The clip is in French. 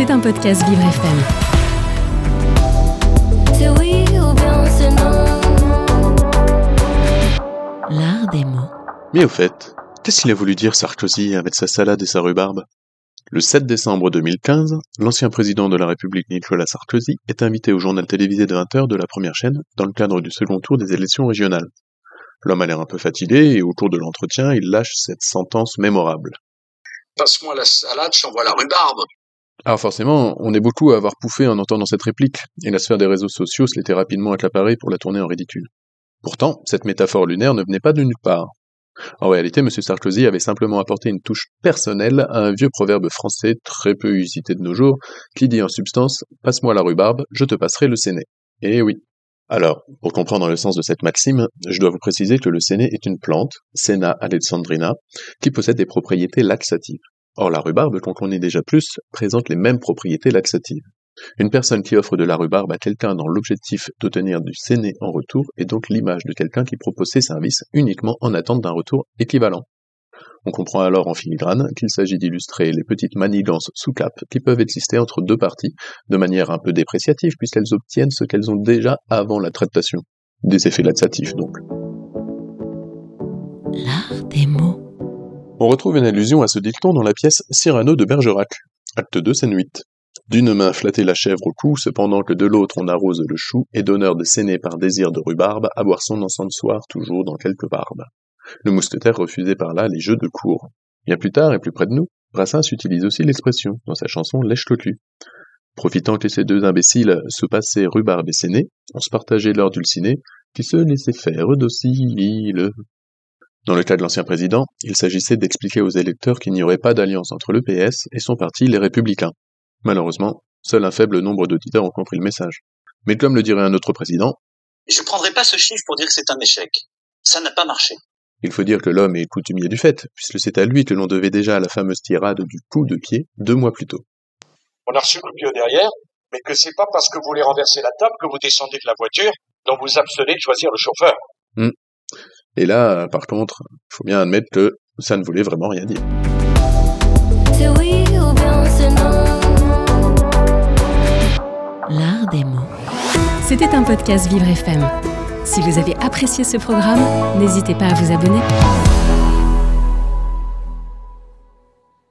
C'est un podcast Vivre FM. L'art des mots. Mais au fait, qu'est-ce qu'il a voulu dire Sarkozy avec sa salade et sa rhubarbe? Le 7 décembre 2015, l'ancien président de la République Nicolas Sarkozy est invité au journal télévisé de 20h de la première chaîne dans le cadre du second tour des élections régionales. L'homme a l'air un peu fatigué et au cours de l'entretien, il lâche cette sentence mémorable. Passe-moi la salade, j'envoie la rhubarbe. Alors forcément, on est beaucoup à avoir pouffé en entendant cette réplique, et la sphère des réseaux sociaux se l'était rapidement accaparée pour la tourner en ridicule. Pourtant, cette métaphore lunaire ne venait pas de nulle part. En réalité, M. Sarkozy avait simplement apporté une touche personnelle à un vieux proverbe français très peu usité de nos jours, qui dit en substance « Passe-moi la rhubarbe, je te passerai le séné ». Eh oui. Alors, pour comprendre le sens de cette maxime, je dois vous préciser que le séné est une plante, Senna alexandrina, qui possède des propriétés laxatives. Or, la rhubarbe, qu'on connaît déjà plus, présente les mêmes propriétés laxatives. Une personne qui offre de la rhubarbe à quelqu'un dans l'objectif d'obtenir du séné en retour est donc l'image de quelqu'un qui propose ses services uniquement en attente d'un retour équivalent. On comprend alors en filigrane qu'il s'agit d'illustrer les petites manigances sous cap qui peuvent exister entre deux parties, de manière un peu dépréciative puisqu'elles obtiennent ce qu'elles ont déjà avant la traitation. Des effets laxatifs donc. L'art des mots. On retrouve une allusion à ce dicton dans la pièce Cyrano de Bergerac, acte 2, scène 8. D'une main flatter la chèvre au cou, cependant que de l'autre on arrose le chou, et d'honneur de séné par désir de rhubarbe, à boire son encensoir toujours dans quelque barbe. Le mousquetaire refusait par là les jeux de cour. Bien plus tard et plus près de nous, Brassens utilise aussi l'expression dans sa chanson Lèche cocu. Profitant que ces deux imbéciles se passaient rhubarbe et séné, on se partageait leur dulciné, qui se laissait faire docile. Dans le cas de l'ancien président, il s'agissait d'expliquer aux électeurs qu'il n'y aurait pas d'alliance entre le PS et son parti, les Républicains. Malheureusement, seul un faible nombre d'auditeurs ont compris le message. Mais comme le dirait un autre président, Je prendrai pas ce chiffre pour dire que c'est un échec. Ça n'a pas marché. il faut dire que l'homme est coutumier du fait, puisque c'est à lui que l'on devait déjà la fameuse tirade du coup de pied deux mois plus tôt. on a reçu le coup de pied au derrière, mais que c'est pas parce que vous voulez renverser la table que vous descendez de la voiture, dont vous abstenez de choisir le chauffeur. Et là, par contre, il faut bien admettre que ça ne voulait vraiment rien dire. L'art des mots. C'était un podcast Vivre FM. Si vous avez apprécié ce programme, n'hésitez pas à vous abonner.